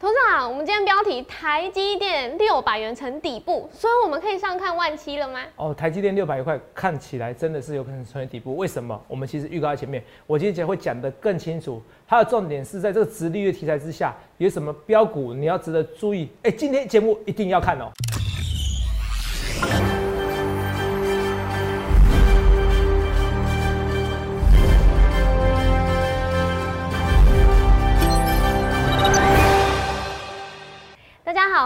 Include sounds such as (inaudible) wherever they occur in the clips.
董事长，我们今天标题台积电六百元成底部，所以我们可以上看万七了吗？哦，台积电六百块看起来真的是有可能成为底部，为什么？我们其实预告在前面，我今天会讲得更清楚。它的重点是在这个直利率题材之下，有什么标股你要值得注意？哎，今天节目一定要看哦。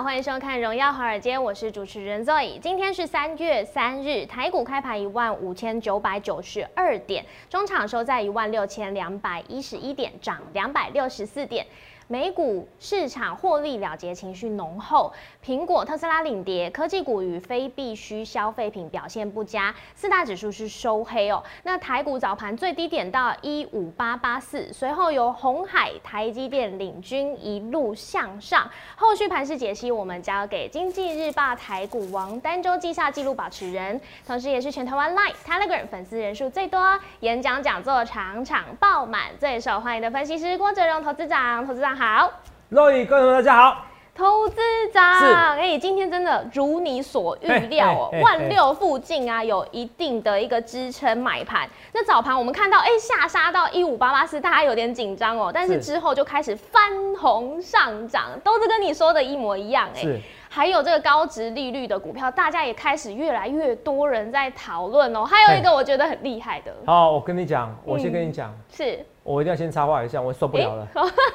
欢迎收看《荣耀华尔街》，我是主持人 Zoe。今天是三月三日，台股开盘一万五千九百九十二点，中场收在一万六千两百一十一点，涨两百六十四点。美股市场获利了结情绪浓厚，苹果、特斯拉领跌，科技股与非必需消费品表现不佳，四大指数是收黑哦。那台股早盘最低点到一五八八四，随后由红海、台积电领军一路向上。后续盘势解析，我们交给经济日报台股王、单周绩效记录保持人，同时也是全台湾 Line、Telegram 粉丝人数最多、演讲讲座场场爆满、最受欢迎的分析师郭哲荣投资长，投资长。好，各位观众大家好，投资长，哎，今天真的如你所预料哦，万六附近啊，有一定的一个支撑买盘。那早盘我们看到，哎，下杀到一五八八四，大家有点紧张哦，但是之后就开始翻红上涨，都是跟你说的一模一样，哎。还有这个高值利率的股票，大家也开始越来越多人在讨论哦。还有一个我觉得很厉害的，好，我跟你讲，我先跟你讲，是我一定要先插话一下，我受不了了，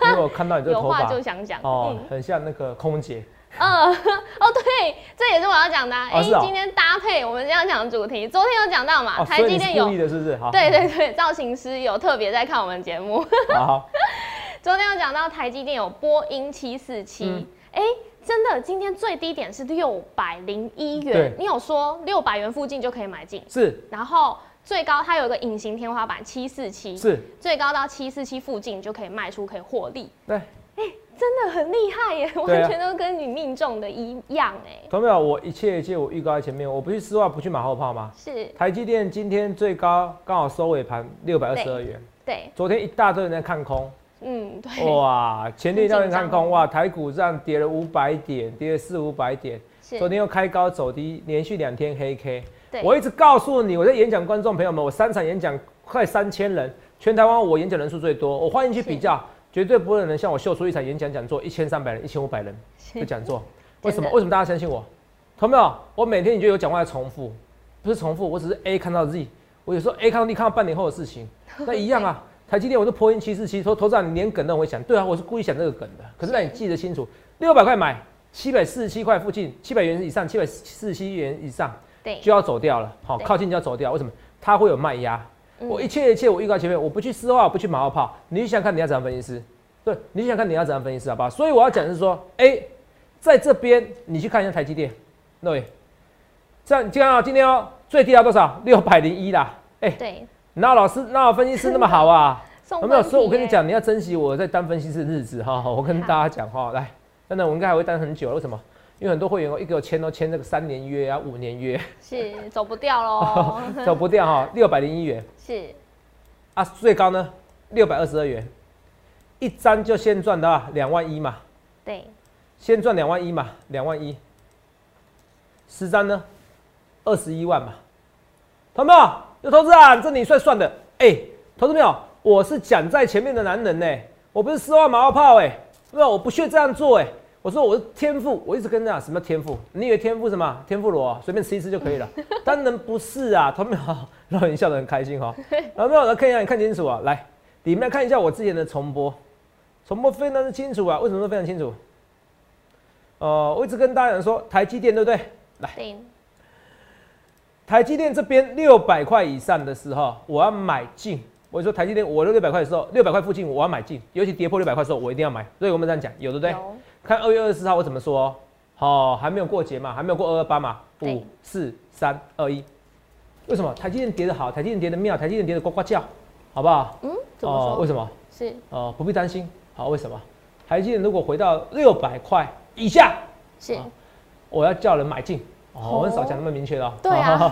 因为我看到你这个 (laughs) 头发就想讲哦，很像那个空姐。嗯，(laughs) 哦对，这也是我要讲的。哎，今天搭配我们这样讲的主题，昨天有讲到嘛？台积电有的是不是？对对对，造型师有特别在看我们节目。(laughs) 好，昨天有讲到台积电有波音七四七，哎。真的，今天最低点是六百零一元。你有说六百元附近就可以买进，是。然后最高它有一个隐形天花板七四七，是。最高到七四七附近就可以卖出，可以获利。对。哎，真的很厉害耶，完全都跟你命中的一样哎。同没有？我一切一切我预告在前面，我不去丝袜，不去马后炮吗？是。台积电今天最高刚好收尾盘六百二十二元。对。昨天一大堆人在看空。嗯，对，哇，前天叫人看空，哇，台股这样跌了五百点，跌了四五百点，昨天又开高走低，连续两天黑 K。我一直告诉你，我在演讲，观众朋友们，我三场演讲快三千人，全台湾我演讲人数最多，我欢迎去比较，绝对不会有人像我秀出一场演讲讲座一千三百人、一千五百人的讲座。为什么？为什么大家相信我？同没有？我每天你就有讲话在重复，不是重复，我只是 A 看到 Z，我有时候 A 看到 D，看到半年后的事情，(laughs) 那一样啊。台积电，我是破音七四七，说头长你连梗都会想，对啊，我是故意想这个梗的。可是让你记得清楚，六百块买，七百四十七块附近，七百元以上，七百四十七元以上，对，就要走掉了。好，靠近就要走掉。为什么？它会有卖压。我一切一切，我预告前面，我不去私话，不去马后炮。你想看你要怎样分析师？对，你想看你要怎样分析师，好不好？所以我要讲的是说，哎，在这边你去看一下台积电，那位，这样今天啊，今天哦，最低要多少？六百零一啦。哎，对。那老师，那分析师那么好啊？(laughs) 有没有所以？我跟你讲，你要珍惜我在当分析师的日子哈。我跟大家讲哈，来，真的，我应该还会当很久。为什么？因为很多会员哦，一个签都签这个三年约啊，五年约，是走不掉喽，(laughs) 走不掉哈。六百零一元是啊，最高呢六百二十二元，一张就先赚到两万一嘛。对，先赚两万一嘛，两万一，十张呢二十一万嘛。同没有？有投资啊？这你算算的，哎，投资没有？我是讲在前面的男人呢，我不是丝袜马后炮哎，不是，我不屑这样做哎。我说我是天赋，我一直跟你讲什么天赋？你以为天赋什么？天赋罗随便吃一吃就可以了？(laughs) 当然不是啊，投资没有？让你笑得很开心哈。有没有？来看一下，你看清楚啊，来，里面看一下我之前的重播，重播非常的清楚啊。为什么说非常清楚？呃，我一直跟大家讲说台积电对不对？来。台积电这边六百块以上的时候，我要买进。我说台积电，我六百块的时候，六百块附近我要买进，尤其跌破六百块的时候，我一定要买。所以我们这样讲，有对不对？看二月二十四号我怎么说？好，还没有过节嘛，还没有过二二八嘛。五四三二一。为什么台积电跌得好？台积电跌得妙，台积电跌得呱呱叫，好不好？嗯，怎么说？为什么？是哦，不必担心。好，为什么？台积电如果回到六百块以下，是，我要叫人买进。我很少讲那么明确的。对啊。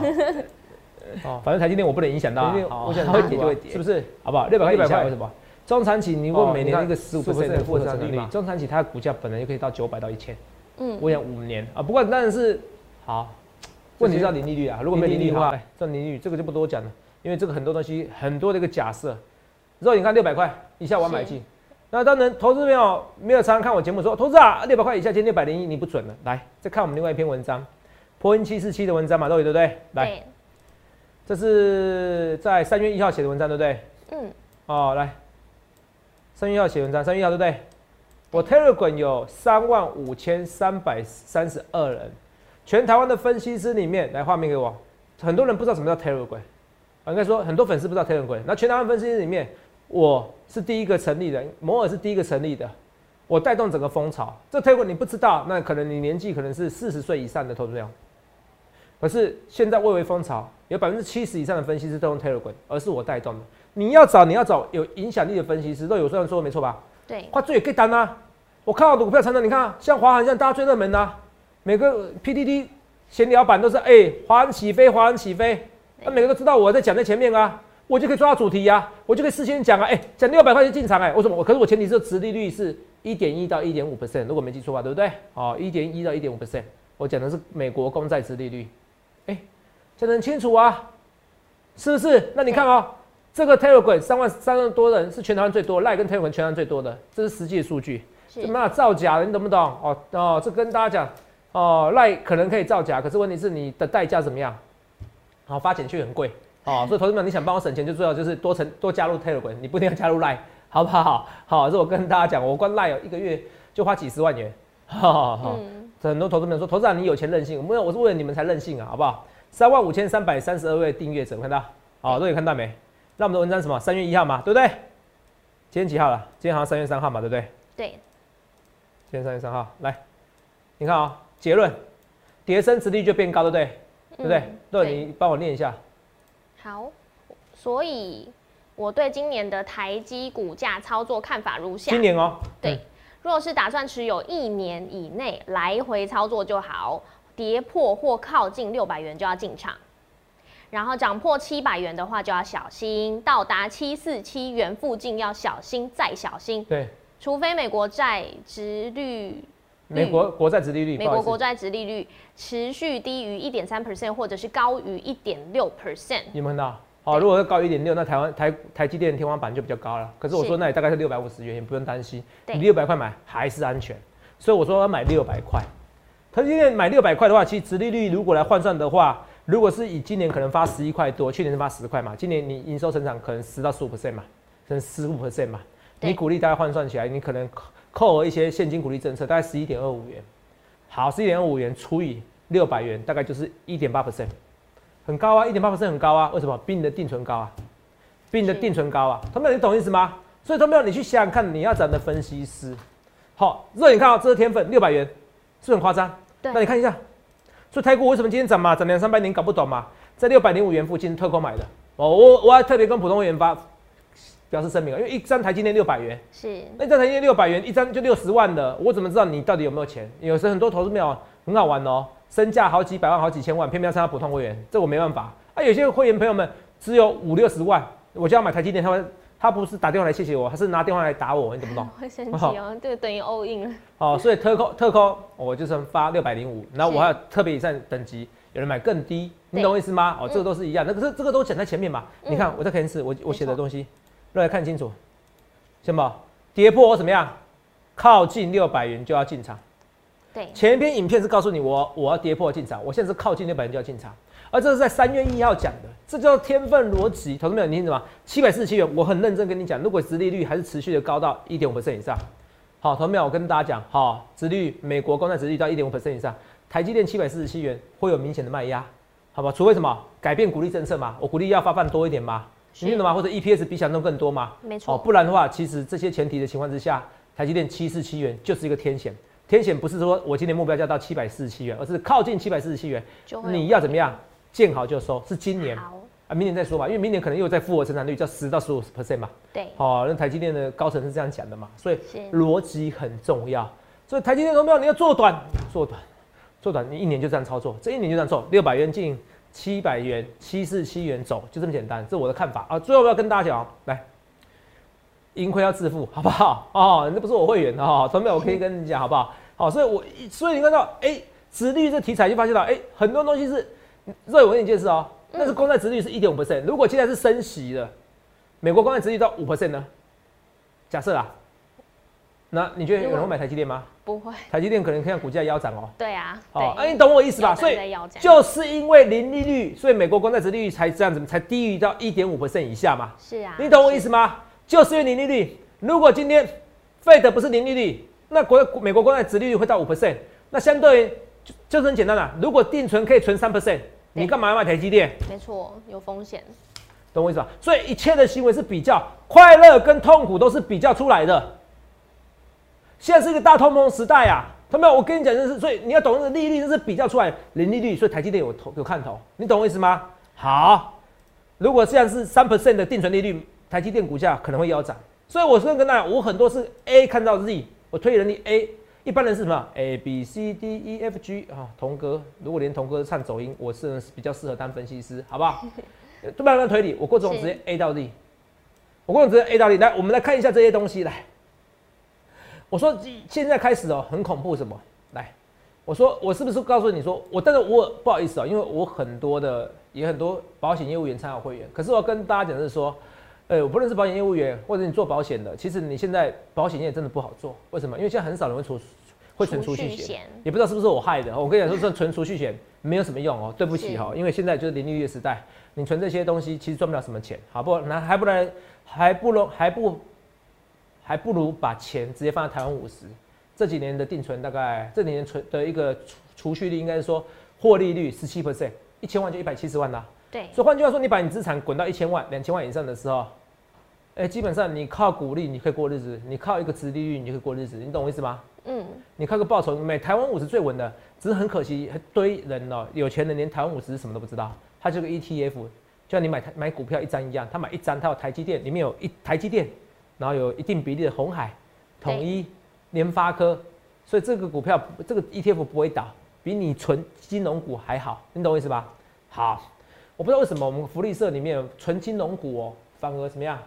(laughs) 哦，反正台积电我不能影响到，我想会跌就会跌，是不是？好不好？六百块以下为什么？中长期你如果每年一个十五的复合成率，中长期它的股价本来就可以到九百到一千。嗯，我想五年啊，不过当然是好。问题是要零利率啊，如果没零利率的话，这零利率这个就不多讲了，因为这个很多东西很多的一个假设。之后你看六百块以下我买进，那当然投资朋友没有常常看我节目说，投资啊六百块以下今天六百零一你不准了。来再看我们另外一篇文章，破音七四七的文章嘛，都有对不对？来，这是在三月一号写的文章对不对？嗯。哦，来，三月一号写文章，三月一号对不对？我 Telegram 有三万五千三百三十二人，全台湾的分析师里面，来画面给我。很多人不知道什么叫 Telegram，应该说很多粉丝不知道 Telegram。那全台湾分析师里面，我是第一个成立的，摩尔是第一个成立的，我带动整个风潮。这 Telegram 你不知道，那可能你年纪可能是四十岁以上的投资者。可是现在蔚为风潮，有百分之七十以上的分析师都用 Telegram，而是我带动的。你要找你要找有影响力的分析师，都有这样说没错吧？对，花最可以单啊。我看到的股票常常，你看像华航，这样大家最热门的，每个 PDD 闲聊版都是哎，华航起飞，华航起飞，那每个都知道我在讲在前面啊，我就可以抓到主题呀，我就可以事先讲啊，哎，讲六百块钱进场哎，为什么？我可是我前提是殖利率是一点一到一点五 percent，如果没记错吧，对不对？哦，一点一到一点五 percent，我讲的是美国公债殖利率，哎，讲得很清楚啊，是不是？那你看啊，这个 Telegram 三万三万多人是全台湾最多，赖跟 Telegram 全台湾最多的，这是实际的数据。什么造假的？你懂不懂？哦哦，这跟大家讲哦，赖可能可以造假，可是问题是你的代价怎么样？好，发简讯很贵哦，所以投资们你想帮我省钱，就最好就是多成多加入 Telegram，你不一定要加入赖，好不好？好，这我跟大家讲，我关赖有一个月就花几十万元，哈哈。很多投资们说，投资长你有钱任性，没有，我是为了你们才任性啊，好不好？三万五千三百三十二位订阅者，看到？好，都有看到没？那我们的文章什么？三月一号嘛，对不对？今天几号了？今天好像三月三号嘛，对不对？对。今天三月三号，来，你看啊，结论，叠升值率就变高，对不对？对不对？对，你帮我念一下。好，所以我对今年的台积股价操作看法如下。今年哦。对，若是打算持有一年以内来回操作就好，跌破或靠近六百元就要进场，然后涨破七百元的话就要小心，到达七四七元附近要小心再小心。对。除非美国债值率，美国国债值利率，美国国债值利率持续低于一点三 percent，或者是高于一点六 percent。你们看到？好，如果是高一点六，那台湾台台积电天花板就比较高了。可是我说那也大概是六百五十元，也不用担心。你六百块买还是安全，所以我说要买六百块。台积电买六百块的话，其实值利率如果来换算的话，如果是以今年可能发十一块多，去年是发十块嘛，今年你营收成长可能十到十五 percent 嘛，甚至十五 percent 嘛。你股利大概换算起来，你可能扣额一些现金股利政策，大概十一点二五元。好，十一点二五元除以六百元，大概就是一点八 percent，很高啊，一点八 percent 很高啊。为什么？比你的定存高啊，比你的定存高啊。同学们，你懂意思吗？所以同学们，你去想想看，你要找的分析师。好，热你看啊，这是天粉六百元，是不是很夸张。对。那你看一下，所以台股为什么今天涨嘛？涨两三百点，搞不懂嘛？在六百零五元附近特购买的。哦，我我还特别跟普通会员发。表示声明啊，因为一张台积电六百元，是那张台积电六百元，一张就六十万的，我怎么知道你到底有没有钱？有时很多投资没有很好玩哦，身价好几百万、好几千万，偏偏要参加普通会员，这我没办法啊。有些会员朋友们只有五六十万，我就要买台积电，他们他不是打电话来谢谢我，他是拿电话来打我，你懂不懂？会生气哦，这个等于 all in 了。哦，所以特扣特扣，我就是发六百零五，然后我还有特别以上等级，有人买更低，你懂我意思吗？哦，这个都是一样，那可是这个都讲在前面嘛。你看我在看是我我写的东西，来看清楚。什么跌破我怎么样？靠近六百元就要进场。对，前一篇影片是告诉你我我要跌破进场，我现在是靠近六百元就要进场，而这是在三月一号讲的，这叫天分逻辑。投资没有？你听什么？七百四十七元，我很认真跟你讲，如果殖利率还是持续的高到一点五 percent 以上，好，投资没有？我跟大家讲，好，殖率美国公债殖率到一点五 percent 以上，台积电七百四十七元会有明显的卖压，好吧？除非什么改变股利政策嘛？我股利要发放多一点嘛？你听懂吗？或者 EPS 比想中更多嘛？没错。哦，不然的话，其实这些前提的情况之下，台积电七四七元就是一个天险。天险不是说我今年目标价到七百四十七元，而是靠近七百四十七元，你要怎么样？见好就收，是今年。啊，明年再说吧，因为明年可能又在复合成长率，叫十到十五 percent 嘛。对。哦，那台积电的高层是这样讲的嘛，所以逻辑很重要。所以台积电股票？你要做短，做短，做短，你一年就这样操作，这一年就这样做，六百元进。七百元，七四七元走，就这么简单，这是我的看法啊。最后我要跟大家讲，来，盈亏要自负，好不好？(laughs) 哦，那不是我会员哦，同学我可以跟你讲，好不好？好，所以我所以你看到，哎，殖利率这题材就发现到，哎，很多东西是，所以我跟你解释哦，那是公债殖率是一点五 percent，如果现在是升息的，美国公债殖率到五 percent 呢？假设啊，那你觉得有人会买台积电吗？不会，台积电可能看股价腰斩哦。对啊，哦，哎，你懂我意思吧？所以就是因为零利率，所以美国公债殖利率才这样子，才低于到一点五 percent 以下嘛。是啊，你懂我意思吗？就是因为零利率，如果今天费的不是零利率，那国美国公债殖利率会到五 percent，那相对就就是很简单了。如果定存可以存三 percent，你干嘛要买台积电？没错，有风险。懂我意思吧？所以一切的行为是比较，快乐跟痛苦都是比较出来的。现在是一个大通膨时代啊，他们，我跟你讲就是，所以你要懂得利率，就是比较出来零利率，所以台积电有头有看头，你懂我意思吗？好，如果现在是三 percent 的定存利率，台积电股价可能会腰斩。所以我是跟大家，我很多是 A 看到 Z，我推人力 A，一般人是什么 A B C D E F G 啊，童哥，如果连童哥唱走音，我是比较适合当分析师，好不好？不慢慢推理，我过程直接 A 到 D，我过程直接 A 到 D。来，我们来看一下这些东西。来，我说现在开始哦，很恐怖什么？来，我说我是不是告诉你说我？但是我不好意思啊，因为我很多的也很多保险业务员参考会员，可是我要跟大家讲的是说，呃，我不论是保险业务员或者你做保险的，其实你现在保险业真的不好做。为什么？因为现在很少人会储会存储蓄险，也不知道是不是我害的。我跟你讲说，存储蓄险没有什么用哦，对不起哈，因为现在就是零利率时代。你存这些东西其实赚不了什么钱，好不？那还不能，还不如还不，还不如把钱直接放在台湾五十。这几年的定存大概这几年存的一个储储蓄率应该是说获利率十七 percent，一千万就一百七十万啦。对。所以换句话说，你把你资产滚到一千万、两千万以上的时候，哎，基本上你靠股利你可以过日子，你靠一个殖利率你就可以过日子，你懂我意思吗？嗯。你靠个报酬，每台湾五十最稳的，只是很可惜，一堆人哦，有钱人连台湾五十什么都不知道。它这个 ETF 就像你买台买股票一张一样，他买一张，他有台积电，里面有一台积电，然后有一定比例的红海、统一、联发科，所以这个股票这个 ETF 不会倒，比你存金融股还好，你懂我意思吧？好，我不知道为什么我们福利社里面存金融股哦，反而怎么样？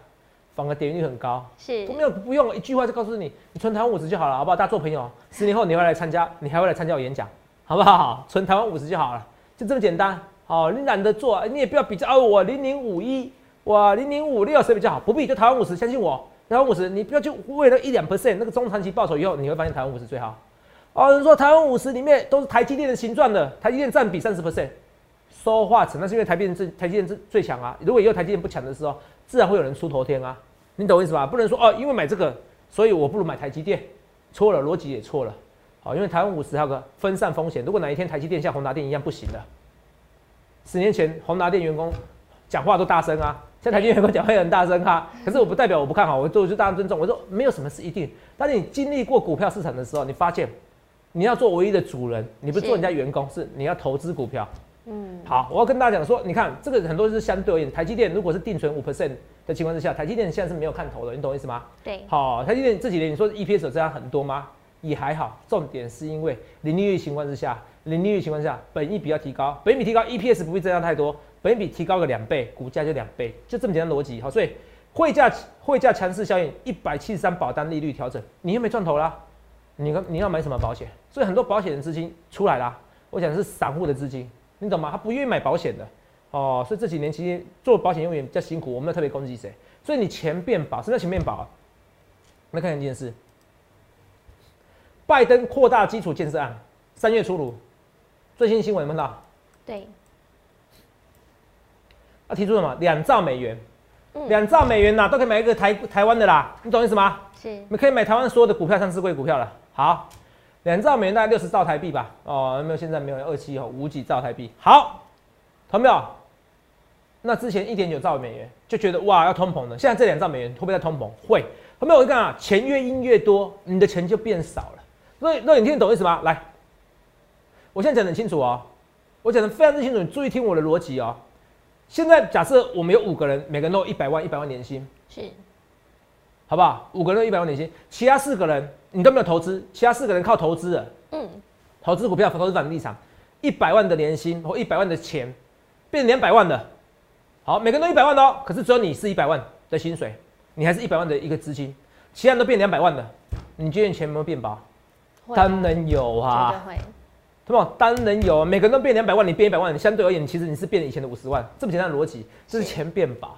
反而点击率很高，是，没有不用一句话就告诉你，你存台湾五十就好了，好不好？大家做朋友，十年后你会来参加，你还会来参加我演讲，好不好？存台湾五十就好了，就这么简单。哦，你懒得做，你也不要比较哦！我零零五一，我，零零五六谁比较好？不必，就台湾五十，相信我，台湾五十，你不要就为了一两 percent 那个中长期报酬以后，你会发现台湾五十最好。哦，人说台湾五十里面都是台积电的形状的，台积电占比三十 percent，说话成，那是因为台积电最台积电最最强啊。如果以后台积电不强的时候，自然会有人出头天啊。你懂我意思吧？不能说哦，因为买这个，所以我不如买台积电，错了，逻辑也错了。好，因为台湾五十还有个分散风险，如果哪一天台积电像宏达电一样不行了。十年前，宏达电员工讲话都大声啊，现在台积电员工讲话也很大声哈。可是我不代表我不看好，我做就大家尊重。我说没有什么是一定，但是你经历过股票市场的时候，你发现你要做唯一的主人，你不是做人家员工，是你要投资股票。嗯，好，我要跟大家讲说，你看这个很多是相对而言，台积电如果是定存五 percent 的情况之下，台积电现在是没有看头的，你懂我意思吗？对。好，台积电这几年你说 EPS 有这样很多吗？也还好，重点是因为零利率情况之下。零利率情况下，本益比要提高，本益比提高，EPS 不会增加太多，本益比提高个两倍，股价就两倍，就这么简单逻辑。好，所以汇价汇价强势效应，一百七十三保单利率调整，你又没赚头啦。你你要买什么保险？所以很多保险的资金出来啦。我讲的是散户的资金，你懂吗？他不愿意买保险的哦。所以这几年其实做保险业务员比较辛苦，我们要特别攻击谁？所以你钱变薄，什么叫钱变薄？来看一件事，拜登扩大基础建设案三月出炉。最新新闻有没有到？对，他提出什么？两兆美元，两兆美元呐，都可以买一个台台湾的啦，你懂意思吗？是，你可以买台湾所有的股票，上市贵股票了。好，两兆美元大概六十兆台币吧？哦，没有？现在没有二七哦，五几兆台币。好，同没有？那之前一点九兆美元就觉得哇要通膨了，现在这两兆美元会不会在通膨？会。同没有？我跟你讲啊，钱越印越多，你的钱就变少了。所以，那你听得懂意思吗？来。我现在讲的很清楚哦，我讲的非常之清楚，你注意听我的逻辑哦。现在假设我们有五个人，每个人都一百万，一百万年薪，是，好不好？五个人一百万年薪，其他四个人你都没有投资，其他四个人靠投资的，嗯，投资股票、投资房地产，一百万的年薪或一百万的钱变两百万的，好，每个人都一百万哦，可是只有你是一百万的薪水，你还是一百万的一个资金，其他人都变两百万的，你今天钱有没有变薄？当然有啊，会，对吧？当然有，每个人都变两百万，你变一百万，相对而言，其实你是变以前的五十万，这么简单的逻辑，这是钱变薄，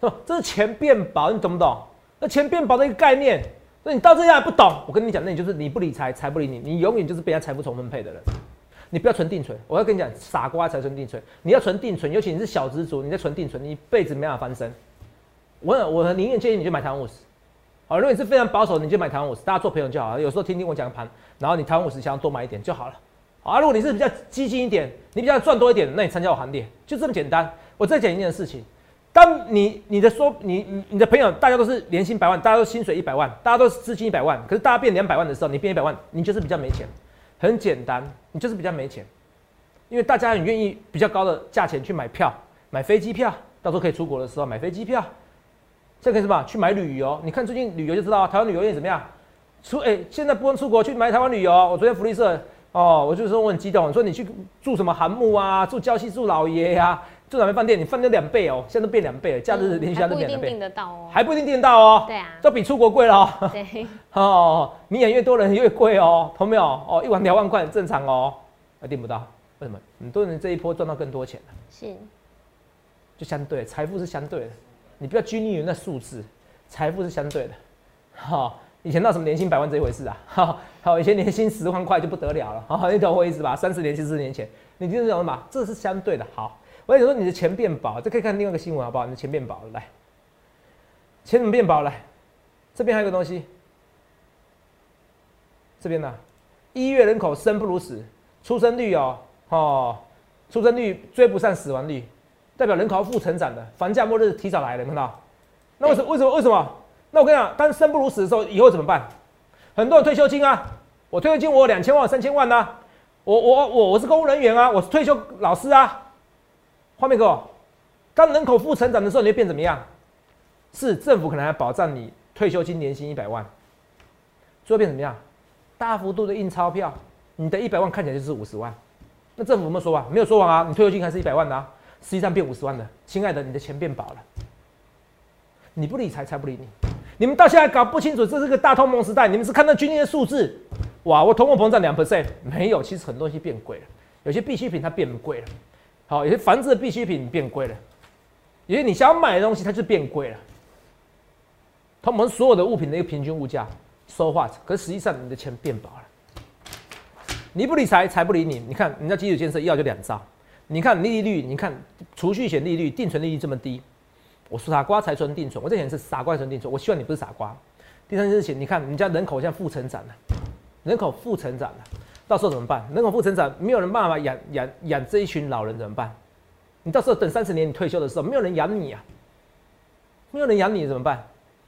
是吧？这是钱变薄，你懂不懂？那钱变薄的一个概念，那你到这样还不懂？我跟你讲，那你就是你不理财，财不理你，你永远就是被人家财富重分配的人。你不要存定存，我要跟你讲，傻瓜才存定存。你要存定存，尤其你是小资族，你在存定存，你一辈子没办法翻身。我我宁愿建议你就买台湾五十。好，如果你是非常保守，你就买台湾五十，大家做朋友就好了。有时候听听我讲盘，然后你台湾五十想要多买一点就好了。好，如果你是比较激进一点，你比较赚多一点，那你参加我行列，就这么简单。我再讲一件事情，当你你的说你你的朋友大家都是年薪百万，大家都薪水一百万，大家都是资金一百万，可是大家变两百万的时候，你变一百万，你就是比较没钱。很简单，你就是比较没钱，因为大家很愿意比较高的价钱去买票，买飞机票，到时候可以出国的时候买飞机票，这可以什么？去买旅游。你看最近旅游就知道，台湾旅游业怎么样？出哎，现在不能出国去买台湾旅游。我昨天福利社哦，我就说我很激动，说你去住什么韩木啊，住礁溪住老爷呀。住哪边饭店？你饭店两倍哦，现在都变两倍了。假日连续假都变两倍，订得到哦，还不一定订得到哦。对啊，这比出国贵了哦。(laughs) 对，(laughs) 哦，你演越多人越贵哦，懂没有？哦，一晚两万块很正常哦，还订不到，为什么？很多人这一波赚到更多钱了。是，就相对，财富是相对的，你不要拘泥于那数字，财富是相对的。哈，以前那什么年薪百万这一回事啊？哈，好，以前年薪十万块就不得了了。好，你懂我意思吧？三十年、四十年前，你听懂了吗？这是相对的。好。我跟你说，你的钱变薄，这可以看另外一个新闻，好不好？你的钱变薄了，来，钱怎么变薄了？这边还有个东西，这边呢，一月人口生不如死，出生率哦，哦，出生率追不上死亡率，代表人口负成长的，房价末日提早来了，看到？那为什么？为什么？为什么？那我跟你讲，当生不如死的时候，以后怎么办？很多人退休金啊，我退休金我有两千万、三千万呐，我我我我是公务人员啊，我是退休老师啊。画面哥，当人口负成长的时候，你会变怎么样？是政府可能还保障你退休金年薪一百万，最后变怎么样？大幅度的印钞票，你的一百万看起来就是五十万。那政府有没有说完？没有说完啊！你退休金还是一百万的啊，实际上变五十万的。亲爱的，你的钱变薄了。你不理财，财不理你。你们到现在搞不清楚，这是个大通膨时代。你们是看到今天的数字，哇，我通货膨胀两 percent 没有？其实很多东西变贵了，有些必需品它变贵了。好，有些房子的必需品变贵了，有些你想要买的东西它就变贵了。他们所有的物品的一个平均物价，so what？可实际上你的钱变薄了。你不理财，财不理你。你看人家基础建设要就两兆，你看利率，你看储蓄险利率、定存利率这么低，我傻瓜才存定存，我这钱是傻瓜存定存。我希望你不是傻瓜。第三件事情，你看人家人口现在负成长了，人口负成长了。到时候怎么办？人口负成长，没有人办法养养养这一群老人怎么办？你到时候等三十年你退休的时候，没有人养你啊，没有人养你怎么办？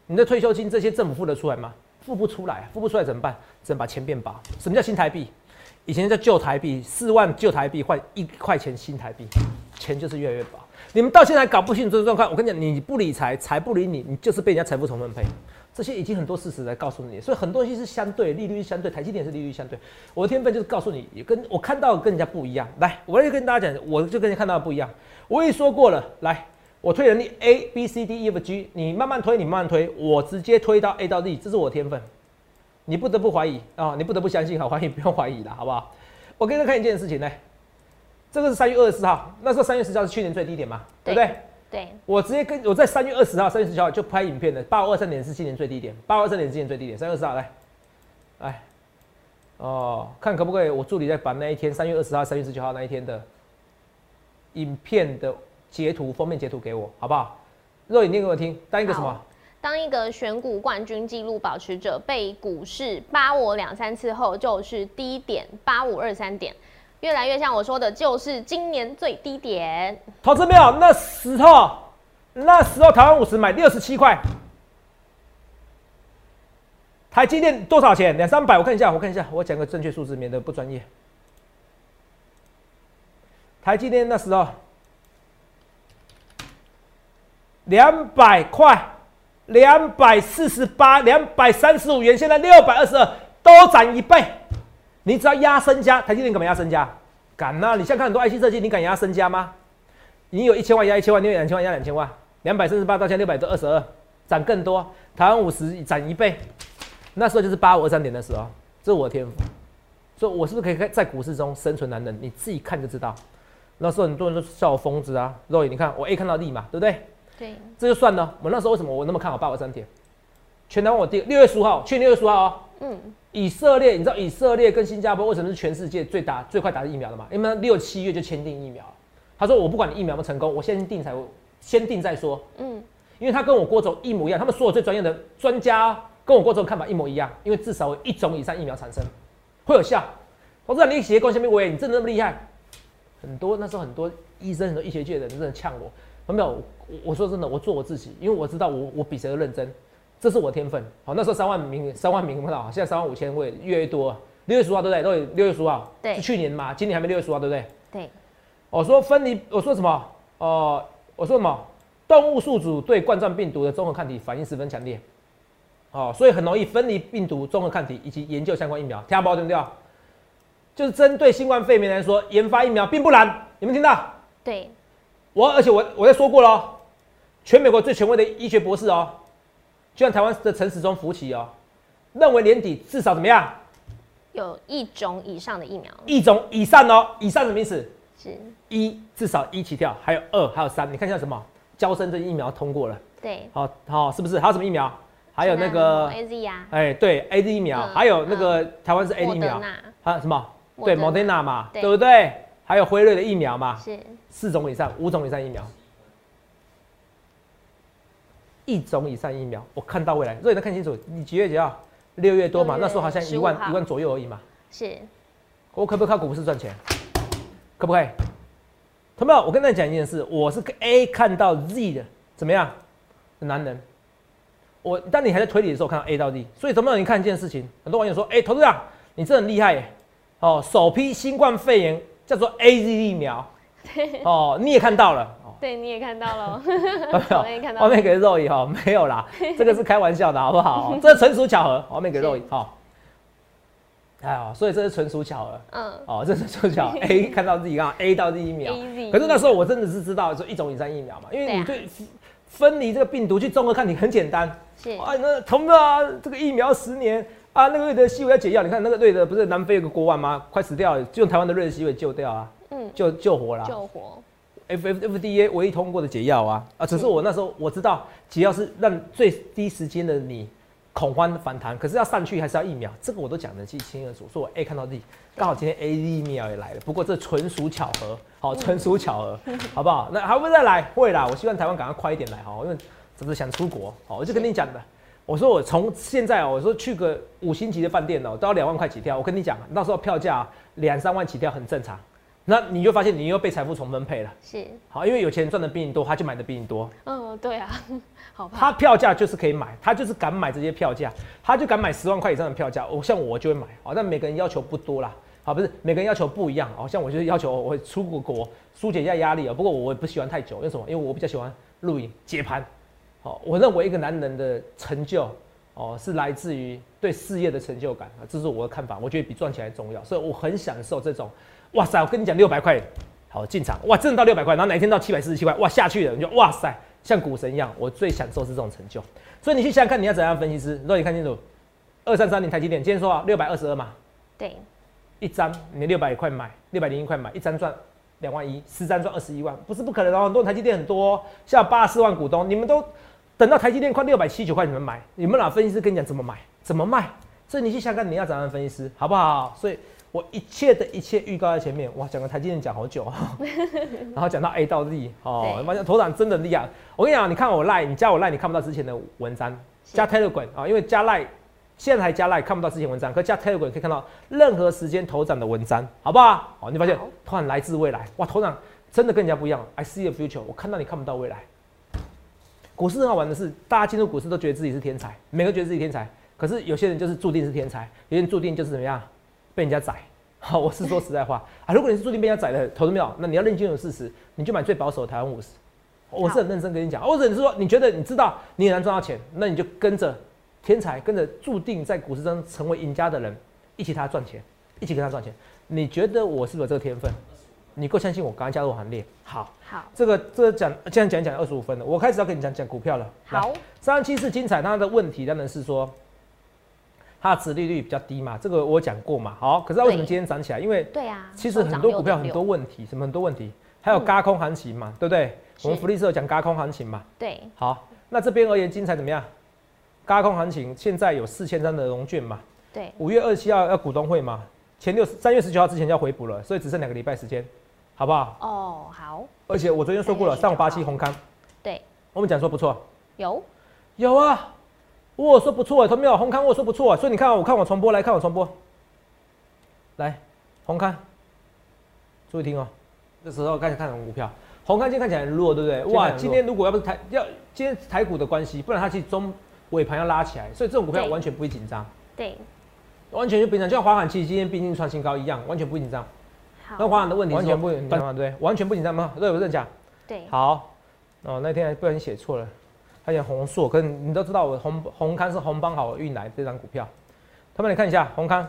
你的退休金这些政府付得出来吗？付不出来，付不出来怎么办？只能把钱变薄。什么叫新台币？以前叫旧台币，四万旧台币换一块钱新台币，钱就是越来越薄。你们到现在搞不清楚这个状况，我跟你讲，你不理财，财不理你，你就是被人家财富重分配。这些已经很多事实来告诉你，所以很多东西是相对，利率相对，台积电是利率相对。我的天分就是告诉你，也跟我看到跟人家不一样。来，我来跟大家讲，我就跟人家看到不一样。我也说过了，来，我推人力 A B C D E F G，你慢慢推，你慢慢推，我直接推到 A 到 D，这是我天分。你不得不怀疑啊，你不得不相信，好怀疑不用怀疑了，好不好？我给大家看一件事情呢，这个是三月二十四号，那时候三月十四号是去年最低点嘛，对不对？对，我直接跟我在三月二十号、三月十九号就拍影片的，八五二三点是今年最低点，八五二三点是今年最低点。三月二十号来，来，哦，看可不可以？我助理再把那一天三月二十号、三月十九号那一天的影片的截图封面截图给我，好不好？肉眼念给我听，当一个什么？当一个选股冠军纪录保持者被股市扒我两三次后，就是低点八五二三点。越来越像我说的，就是今年最低点。投资没有？那时候，那时候台湾五十买六十七块，台积电多少钱？两三百？我看一下，我看一下，我讲个正确数字，免得不专业。台积电那时候两百块，两百四十八，两百三十五元，现在六百二十二，多涨一倍。你只要压身家，台积电敢不压身家？敢呐！你现在看很多 IC 设计，你敢压身家吗？你有一千万压一千万，你有两千万压两千万，两百三十八到现在六百多二十二，涨更多，台湾五十涨一倍，那时候就是八五二三点的时候，这是我的天赋。所以，我是不是可以在股市中生存男人？你自己看就知道。那时候很多人都笑我疯子啊，肉眼你看我 A 看到利嘛，对不对？对。这就算了。我那时候为什么我那么看好八五三点？全台湾我第六月十五号，去年六月十五号哦。嗯。以色列，你知道以色列跟新加坡为什么是全世界最打最快打的疫苗的吗？因为六七月就签订疫苗。他说我不管你疫苗不成功，我先定才先定再说。嗯。因为他跟我郭总一模一样，他们所有最专业的专家跟我郭总看法一模一样，因为至少有一种以上疫苗产生。会有效，我知道你协工下面我你真的那么厉害，很多那时候很多医生很多医学界的人真的呛我，没有，我说真的，我做我自己，因为我知道我我比谁都认真，这是我天分。好，那时候三万名三万名不到，现在三万五千位越来越多，六月十号对不对？都有六月十号，对，是去年嘛，今年还没六月十号对不对？对，我说分离，我说什么？哦，我说什么？动物宿主对冠状病毒的综合抗体反应十分强烈。哦，所以很容易分离病毒综合抗体以及研究相关疫苗，听不对不对？就是针对新冠肺炎来说，研发疫苗并不难，有没有听到？对，我而且我我在说过了，全美国最权威的医学博士哦，就像台湾的陈时中、福奇哦，认为年底至少怎么样？有一种以上的疫苗，一种以上哦，以上什么意思？是一至少一起跳，还有二，还有三，你看一下什么？交生这疫苗通过了，对，好好是不是？还有什么疫苗？还有那个 A Z 呀，哎，对，A Z 疫苗，还有那个台湾是 A Z 疫苗，还有什么？对，Moderna 嘛，对不对？还有辉瑞的疫苗嘛，是四种以上，五种以上疫苗，一种以上疫苗，我看到未来，所以能看清楚，你几月几号？六月多嘛，那时候好像一万一万左右而已嘛，是。我可不可以靠股市赚钱？可不可以？同没有？我跟大家讲一件事，我是 A 看到 Z 的，怎么样？男人。我当你还在推理的时候，看到 A 到 D，所以怎么样？你看一件事情，很多网友说：“哎，投资长，你这很厉害耶！哦，首批新冠肺炎叫做 A Z 疫苗，(laughs) 哦，你也看到了，对，你也看到了，(laughs) 我也看到。后面给肉姨哈，没有啦，(laughs) 这个是开玩笑的，好不好？(laughs) 这纯属巧合。后面给肉姨哈，哎呀，所以这是纯属巧合。嗯，哦，这是纯巧合。A 看到自己刚好 A 到第一秒，可是那时候我真的是知道说一种以上疫苗嘛，因为你对分离这个病毒去综合看，你很简单。是啊，那同啊，这个疫苗十年啊，那个瑞德西韦要解药，你看那个瑞德不是南非有个国王吗？快死掉了，就用台湾的瑞德西韦救掉啊，嗯，救救活了，救活。F F F D A 唯一通过的解药啊，啊，只是我那时候我知道解药是让最低时间的你恐慌反弹，可是要上去还是要疫苗，这个我都讲得清清楚楚。说我 A 看到 D，刚好今天 A 疫苗也来了，不过这纯属巧合，好，纯属巧合，(laughs) 好不好？那还会再来？会啦，我希望台湾赶快快一点来哈，因为。只是想出国？好，我就跟你讲的。我说我从现在哦，我说去个五星级的饭店哦，都要两万块起跳。我跟你讲，到时候票价两三万起跳很正常。那你就发现你又被财富重分配了。是。好，因为有钱人赚的比你多，他就买的比你多。嗯，对啊。(laughs) 好。他票价就是可以买，他就是敢买这些票价，他就敢买十万块以上的票价。我像我就会买。好，但每个人要求不多啦。好，不是每个人要求不一样。好像我就是要求我出国国疏解一下压力啊。不过我也不喜欢太久，为什么？因为我比较喜欢录影接盘。好，我认为一个男人的成就，哦，是来自于对事业的成就感啊，这是我的看法。我觉得比赚钱还重要，所以我很享受这种。哇塞，我跟你讲，六百块，好进场，哇，真的到六百块，然后哪一天到七百四十七块，哇，下去了，你就哇塞，像股神一样。我最享受是这种成就。所以你去想想看，你要怎样分析师？让你看清楚，二三三零台积电，今天说啊，六百二十二嘛，对，一张你六百块买，六百零一块买，一张赚两万一，十张赚二十一万，不是不可能哦。很多台积电很多，像八十四万股东，你们都。等到台积电快六百七九块，你们买？你们哪分析师跟你讲怎么买、怎么卖？所以你去想看你要怎样分析师，好不好？所以我一切的一切预告在前面。哇，讲个台积电讲好久，(laughs) 然后讲到 A 到 Z 哦，发现头长真的厉害。我跟你讲，你看我赖，你加我赖，你看不到之前的文章。加 Telegram 啊，因为加赖现在还加赖看不到之前文章，可加 Telegram 可以看到任何时间头长的文章，好不好？哦，你发现突然来自未来，哇，头长真的跟人家不一样。I see the future，我看到你看不到未来。股市很好玩的是，大家进入股市都觉得自己是天才，每个觉得自己天才。可是有些人就是注定是天才，有些人注定就是怎么样被人家宰。好，我是说实在话啊，如果你是注定被人家宰的投资没有，那你要认清有事实，你就买最保守的台湾五十。我是很认真跟你讲，或者你是说你觉得你知道你很难赚到钱，那你就跟着天才，跟着注定在股市中成为赢家的人一起他赚钱，一起跟他赚钱。你觉得我是不是有这个天分？你够相信我，赶快加入行列。好，好，这个这个讲，现在讲讲二十五分了，我开始要跟你讲讲股票了。好，三七是精彩，它的问题当然是说，它的殖利率比较低嘛，这个我讲过嘛。好，可是它为什么今天涨起来？因为对啊，其实很多股票很多问题，什么很多问题，还有嘎空行情嘛，对不对？我们福利社讲嘎空行情嘛。对。好，那这边而言，精彩怎么样？嘎空行情现在有四千张的融券嘛？对。五月二十七号要股东会嘛？前六三月十九号之前就要回补了，所以只剩两个礼拜时间，好不好？哦，好。而且我昨天说过了，上午八七红康。对。我们讲说不错。有。有啊。我说不错，他没有红康，我说不错，所以你看，我看我重播，来看我重播。来，红康，注意听哦。这时候开始看什么股票？红康今天看起来很弱，对不对？哇，今天如果要不是台要今天台股的关系，不然它其实中尾盘要拉起来，所以这种股票完全不会紧张。对。完全就平常，就像华航其实今天毕竟创新高一样，完全不紧张。好，那华海的问题完全不紧张对，完全不紧张吗？对不对？讲对。好，哦，那天不小心写错了，他讲红硕，可是你都知道我红红康是红帮好运来这张股票。他们你看一下红康，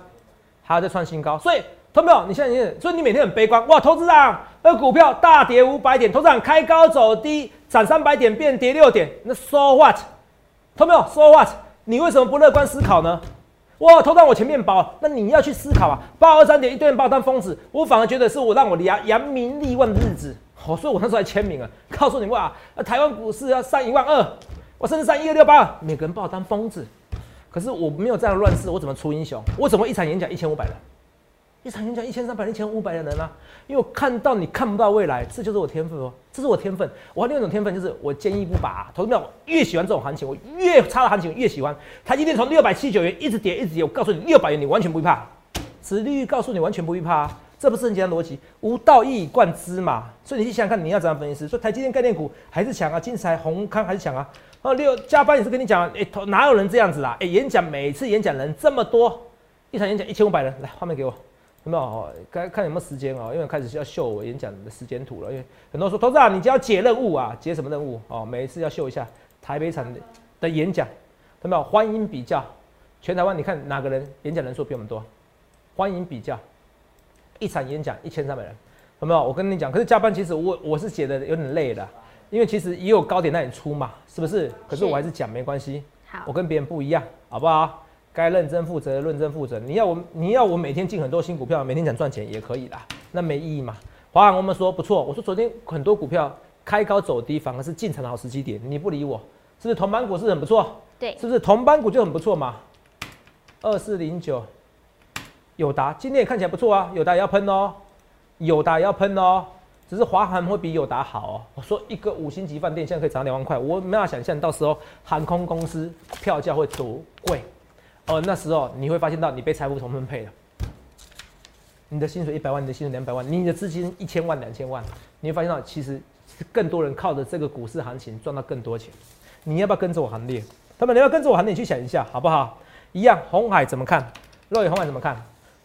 还在创新高，所以同没有？你现在所以你每天很悲观哇？投资长，那股票大跌五百点，投资长开高走低，涨三百点变跌六点，那 so what？同没有？so what？你为什么不乐观思考呢？哇，投到我前面包，那你要去思考啊！八二三点一堆人爆单疯子，我反而觉得是我让我扬扬名立万的日子。好，所以我那时候还签名啊，告诉你哇，台湾股市要上一万二，我甚至上一二六八，每个人把我当疯子。可是我没有这样的乱世，我怎么出英雄？我怎么一场演讲一千五百人？一场演讲一千三百、一千五百的人啊，因为我看到你看不到未来，这就是我天分哦，这是我天分。我还另一种天分就是我坚毅不拔，投资票越喜欢这种行情，我越差的行情越喜欢。台积电从六百七十九元一直跌一直跌，我告诉你六百元你完全不会怕，此利率告诉你完全不会怕，这不是很简单逻辑？无道一以贯之嘛。所以你去想想看，你要怎样分析？说台积电概念股还是强啊，金财宏康还是强啊？哦，六加班也是跟你讲，哎，哪有人这样子啦？哎，演讲每次演讲人这么多，一场演讲一千五百人，来画面给我。有没有哦？该看有没有时间哦，因为开始要秀我演讲的时间图了。因为很多人说，投资啊，你就要解任务啊，解什么任务哦？每一次要秀一下台北场的演讲，有没有？欢迎比较，全台湾你看哪个人演讲人数比我们多？欢迎比较，一场演讲一千三百人，有没有？我跟你讲，可是加班其实我我是写的有点累的，因为其实也有高点那里出嘛，是不是？可是我还是讲没关系，好，我跟别人不一样，好不好？该认真负责，认真负责。你要我，你要我每天进很多新股票，每天想赚钱也可以啦，那没意义嘛。华航我们说不错，我说昨天很多股票开高走低，反而是进场的好时机点。你不理我，是不是同板股是很不错？对，是不是同板股就很不错嘛？二四零九，友达今天也看起来不错啊，友达也要喷哦，友达也要喷哦，只是华航会比友达好哦。我说一个五星级饭店现在可以涨两万块，我没法想象到时候航空公司票价会多贵。哦，那时候你会发现到你被财富重分配了，你的薪水一百万，你的薪水两百万，你的资金一千万、两千万，你会发现到其实是更多人靠着这个股市行情赚到更多钱。你要不要跟着我行列？他们你要跟着我行列去想一下，好不好？一样，红海怎么看？若野红海怎么看？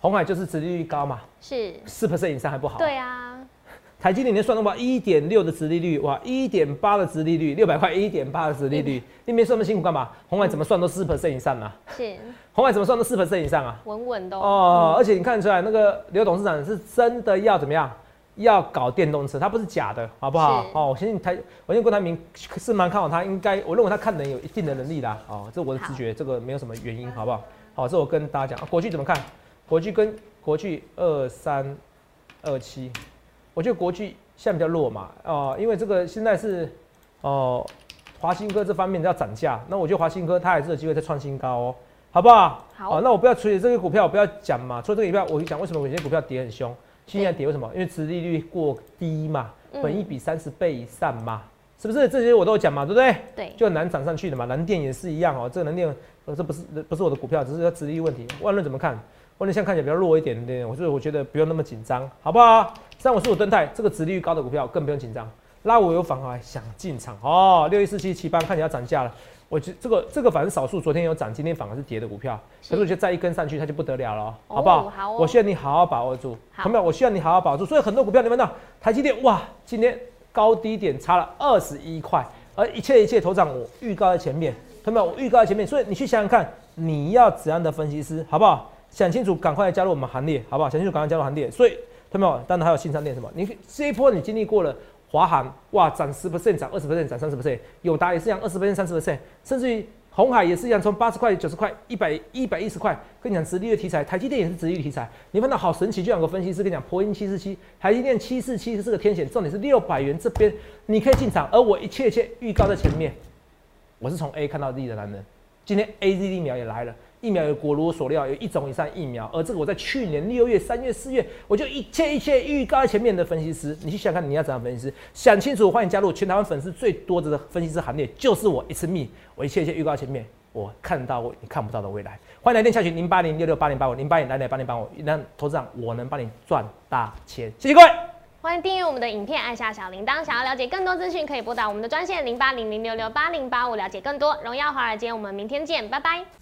红海就是殖利率高嘛，是四 percent 以上还不好？对啊。台积电你算的话，一点六的殖利率，哇，一点八的殖利率，六百块一点八的殖利率，那边算那么辛苦干嘛？红海怎么算都四 percent 以上啊？是，红海怎么算都四 percent 以上啊？稳稳的哦，而且你看出来那个刘董事长是真的要怎么样？要搞电动车，他不是假的，好不好？哦，我相信台，我相信郭台铭是蛮看好他，应该我认为他看人有一定的能力啦，哦，这我的直觉，这个没有什么原因，好不好？好，这我跟大家讲，国巨怎么看？国巨跟国巨二三二七，我觉得国巨。现在比较弱嘛，哦，因为这个现在是，哦，华新科这方面要涨价，那我觉得华新科它还是有机会再创新高哦，好不好？好，那我不要处理这个股票，我不要讲嘛，除了这个股票，我就讲为什么有些股票跌很凶，现在跌为什么？因为殖利率过低嘛，本益比三十倍以上嘛，是不是？这些我都有讲嘛，对不对？对，就很难涨上去的嘛，蓝电也是一样哦，这个蓝电，呃，这不是不是我的股票，只是它殖利率问题。万润怎么看？万润现在看起来比较弱一点点，我所以我觉得不用那么紧张，好不好？三五四五登泰这个殖利率高的股票更不用紧张，拉我有反而想进场哦。六一四七七八看起来要涨价了，我觉这个这个反正少数，昨天有涨，今天反而是跌的股票，可是我觉得再一根上去它就不得了了，好不好？好，我需要你好好把握住，好没有？我需要你好好把握住。所以很多股票你们呢，台积电哇，今天高低点差了二十一块，而一切一切头涨我预告在前面，看到没有？我预告在前面，所以你去想想看，你要怎样的分析师，好不好？想清楚，赶快加入我们行列，好不好？想清楚，赶快加入行列。所以。看到没有？当然还有新商店什么？你这一波你经历过了，华航哇涨十 percent，涨二十 percent，涨三十 percent，友达也是一样，二十 percent，三十 percent，甚至于。红海也是一样，从八十块、九十块、一百一百一十块，跟你讲直立的题材，台积电也是直立的题材。你看到好神奇，就两个分析师跟你讲，波音七四七，台积电七四七是这个天险，重点是六百元这边你可以进场，而我一切一切预告在前面，我是从 A 看到 D 的男人，今天 A Z 疫苗也来了。疫苗有果如所料，有一种以上疫苗，而这个我在去年六月、三月、四月，我就一切一切预告前面的分析师，你去想看你要怎样分析师，想清楚，欢迎加入全台湾粉丝最多的分析师行列，就是我一次密，我一切一切预告前面，我看到我你看不到的未来，欢迎来电下群零八零六六八零八五零八零来来八零八五，让投资长我能帮你赚大钱，谢谢各位。欢迎订阅我们的影片，按下小铃铛。想要了解更多资讯，可以拨打我们的专线零八零零六六八零八五，了解更多。荣耀华尔街，我们明天见，拜拜。